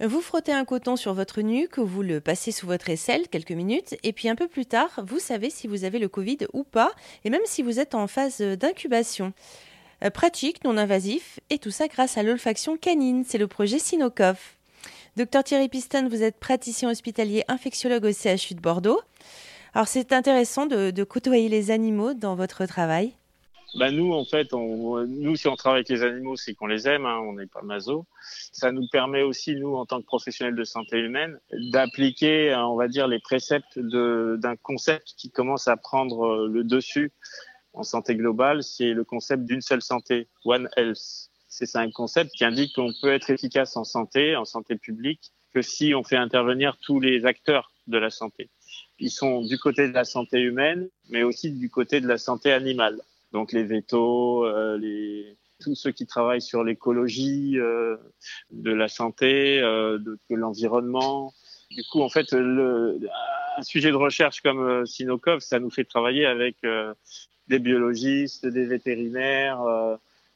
Vous frottez un coton sur votre nuque, vous le passez sous votre aisselle quelques minutes, et puis un peu plus tard, vous savez si vous avez le Covid ou pas, et même si vous êtes en phase d'incubation. Euh, pratique, non invasif, et tout ça grâce à l'olfaction canine, c'est le projet Sinocov. Docteur Thierry Piston, vous êtes praticien hospitalier infectiologue au CHU de Bordeaux. Alors c'est intéressant de, de côtoyer les animaux dans votre travail bah nous, en fait, on, nous, si on travaille avec les animaux, c'est qu'on les aime, hein, on n'est pas maso. Ça nous permet aussi, nous, en tant que professionnels de santé humaine, d'appliquer, on va dire, les préceptes d'un concept qui commence à prendre euh, le dessus en santé globale, c'est le concept d'une seule santé, One Health. C'est un concept qui indique qu'on peut être efficace en santé, en santé publique, que si on fait intervenir tous les acteurs de la santé. Ils sont du côté de la santé humaine, mais aussi du côté de la santé animale donc les vétos, euh, les tous ceux qui travaillent sur l'écologie euh, de la santé, euh, de, l'environnement. Du coup, en fait, le, un sujet de recherche comme euh, Sinocov, ça nous fait travailler avec euh, des biologistes, des vétérinaires,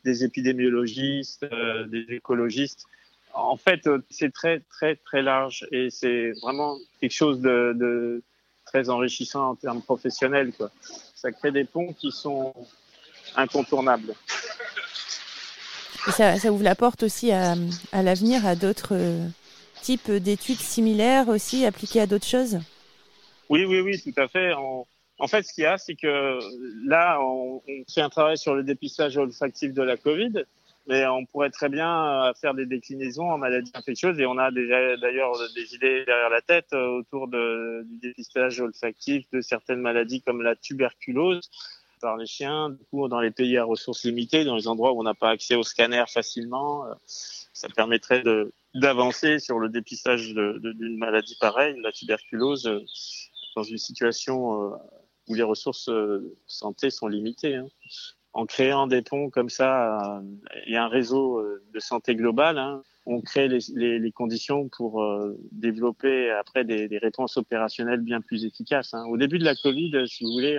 des épidémiologistes, des écologistes. En fait, c'est très, très, très large et c'est vraiment quelque chose de, de très enrichissant en termes professionnels. Quoi. Ça crée des ponts qui sont incontournable. ça, ça, ouvre la porte aussi à, à l'avenir à d'autres euh, types d'études similaires aussi appliquées à d'autres choses? Oui, oui, oui, tout à fait. en fait, ce qu'il y a, c'est que là, on, on, fait un travail sur le dépistage olfactif de la Covid, mais on pourrait très bien euh, faire des déclinaisons en maladies infectieuses et on a déjà d'ailleurs des idées derrière la tête euh, autour de, du dépistage olfactif de certaines maladies comme la tuberculose par les chiens. Du coup, dans les pays à ressources limitées, dans les endroits où on n'a pas accès au scanner facilement, euh, ça permettrait d'avancer sur le dépistage d'une maladie pareille, la tuberculose, dans une situation où les ressources santé sont limitées. Hein. En créant des ponts comme ça et un réseau de santé globale, hein, on crée les, les, les, conditions pour développer après des, des, réponses opérationnelles bien plus efficaces. Hein. Au début de la Covid, si vous voulez,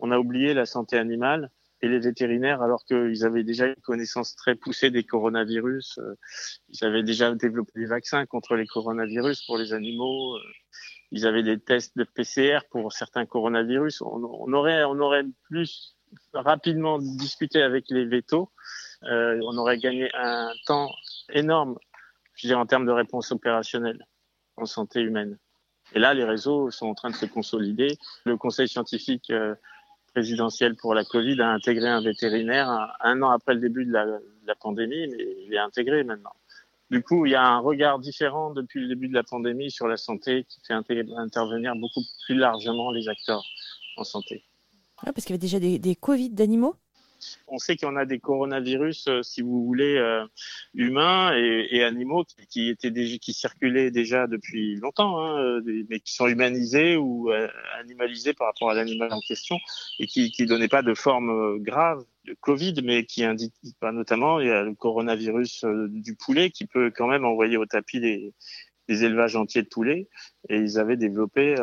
on a oublié la santé animale et les vétérinaires, alors qu'ils avaient déjà une connaissance très poussée des coronavirus, euh, ils avaient déjà développé des vaccins contre les coronavirus pour les animaux, euh, ils avaient des tests de PCR pour certains coronavirus. On, aurait, on aurait plus rapidement discuté avec les vétos, euh, on aurait gagné un temps énorme, en termes de réponse opérationnelle en santé humaine. Et là, les réseaux sont en train de se consolider. Le conseil scientifique présidentielle pour la Covid a intégré un vétérinaire un, an après le début de la, pandémie, mais il est intégré maintenant. Du coup, il y a un regard différent depuis le début de la pandémie sur la santé qui fait intervenir beaucoup plus largement les acteurs en santé. Parce qu'il y avait déjà des, Covid d'animaux. On sait qu'il y en a des coronavirus, euh, si vous voulez, euh, humains et, animaux qui, étaient déjà, qui circulaient déjà depuis longtemps, hein, euh, mais qui sont humanisés ou animalisés par rapport à l'animal en question et qui ne donnaient pas de forme grave de Covid, mais qui indiquent pas notamment il y a le coronavirus du poulet qui peut quand même envoyer au tapis des élevages entiers de poulets et ils avaient développé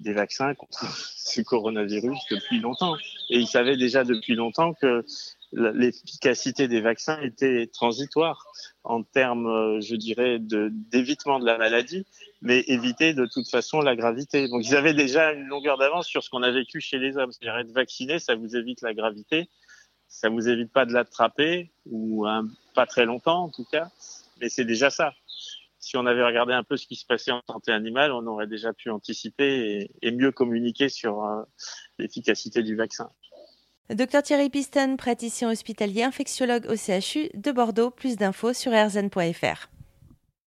des vaccins contre ce coronavirus depuis longtemps. Et ils savaient déjà depuis longtemps que l'efficacité des vaccins était transitoire en termes, euh, je dirais, d'évitement de, la maladie, mais éviter de toute façon la gravité. Donc ils avaient déjà une longueur d'avance sur ce qu'on a vécu chez les hommes. C'est-à-dire être vacciné, ça vous évite la gravité, ça vous évite pas de l'attraper, ou pas très longtemps en tout cas, mais c'est déjà ça si on avait regardé un peu ce qui se passait en santé animale, on aurait déjà pu anticiper et, mieux communiquer sur euh, l'efficacité du vaccin. Docteur Thierry Piston, praticien hospitalier infectiologue au CHU de Bordeaux. Plus d'infos sur rzn.fr.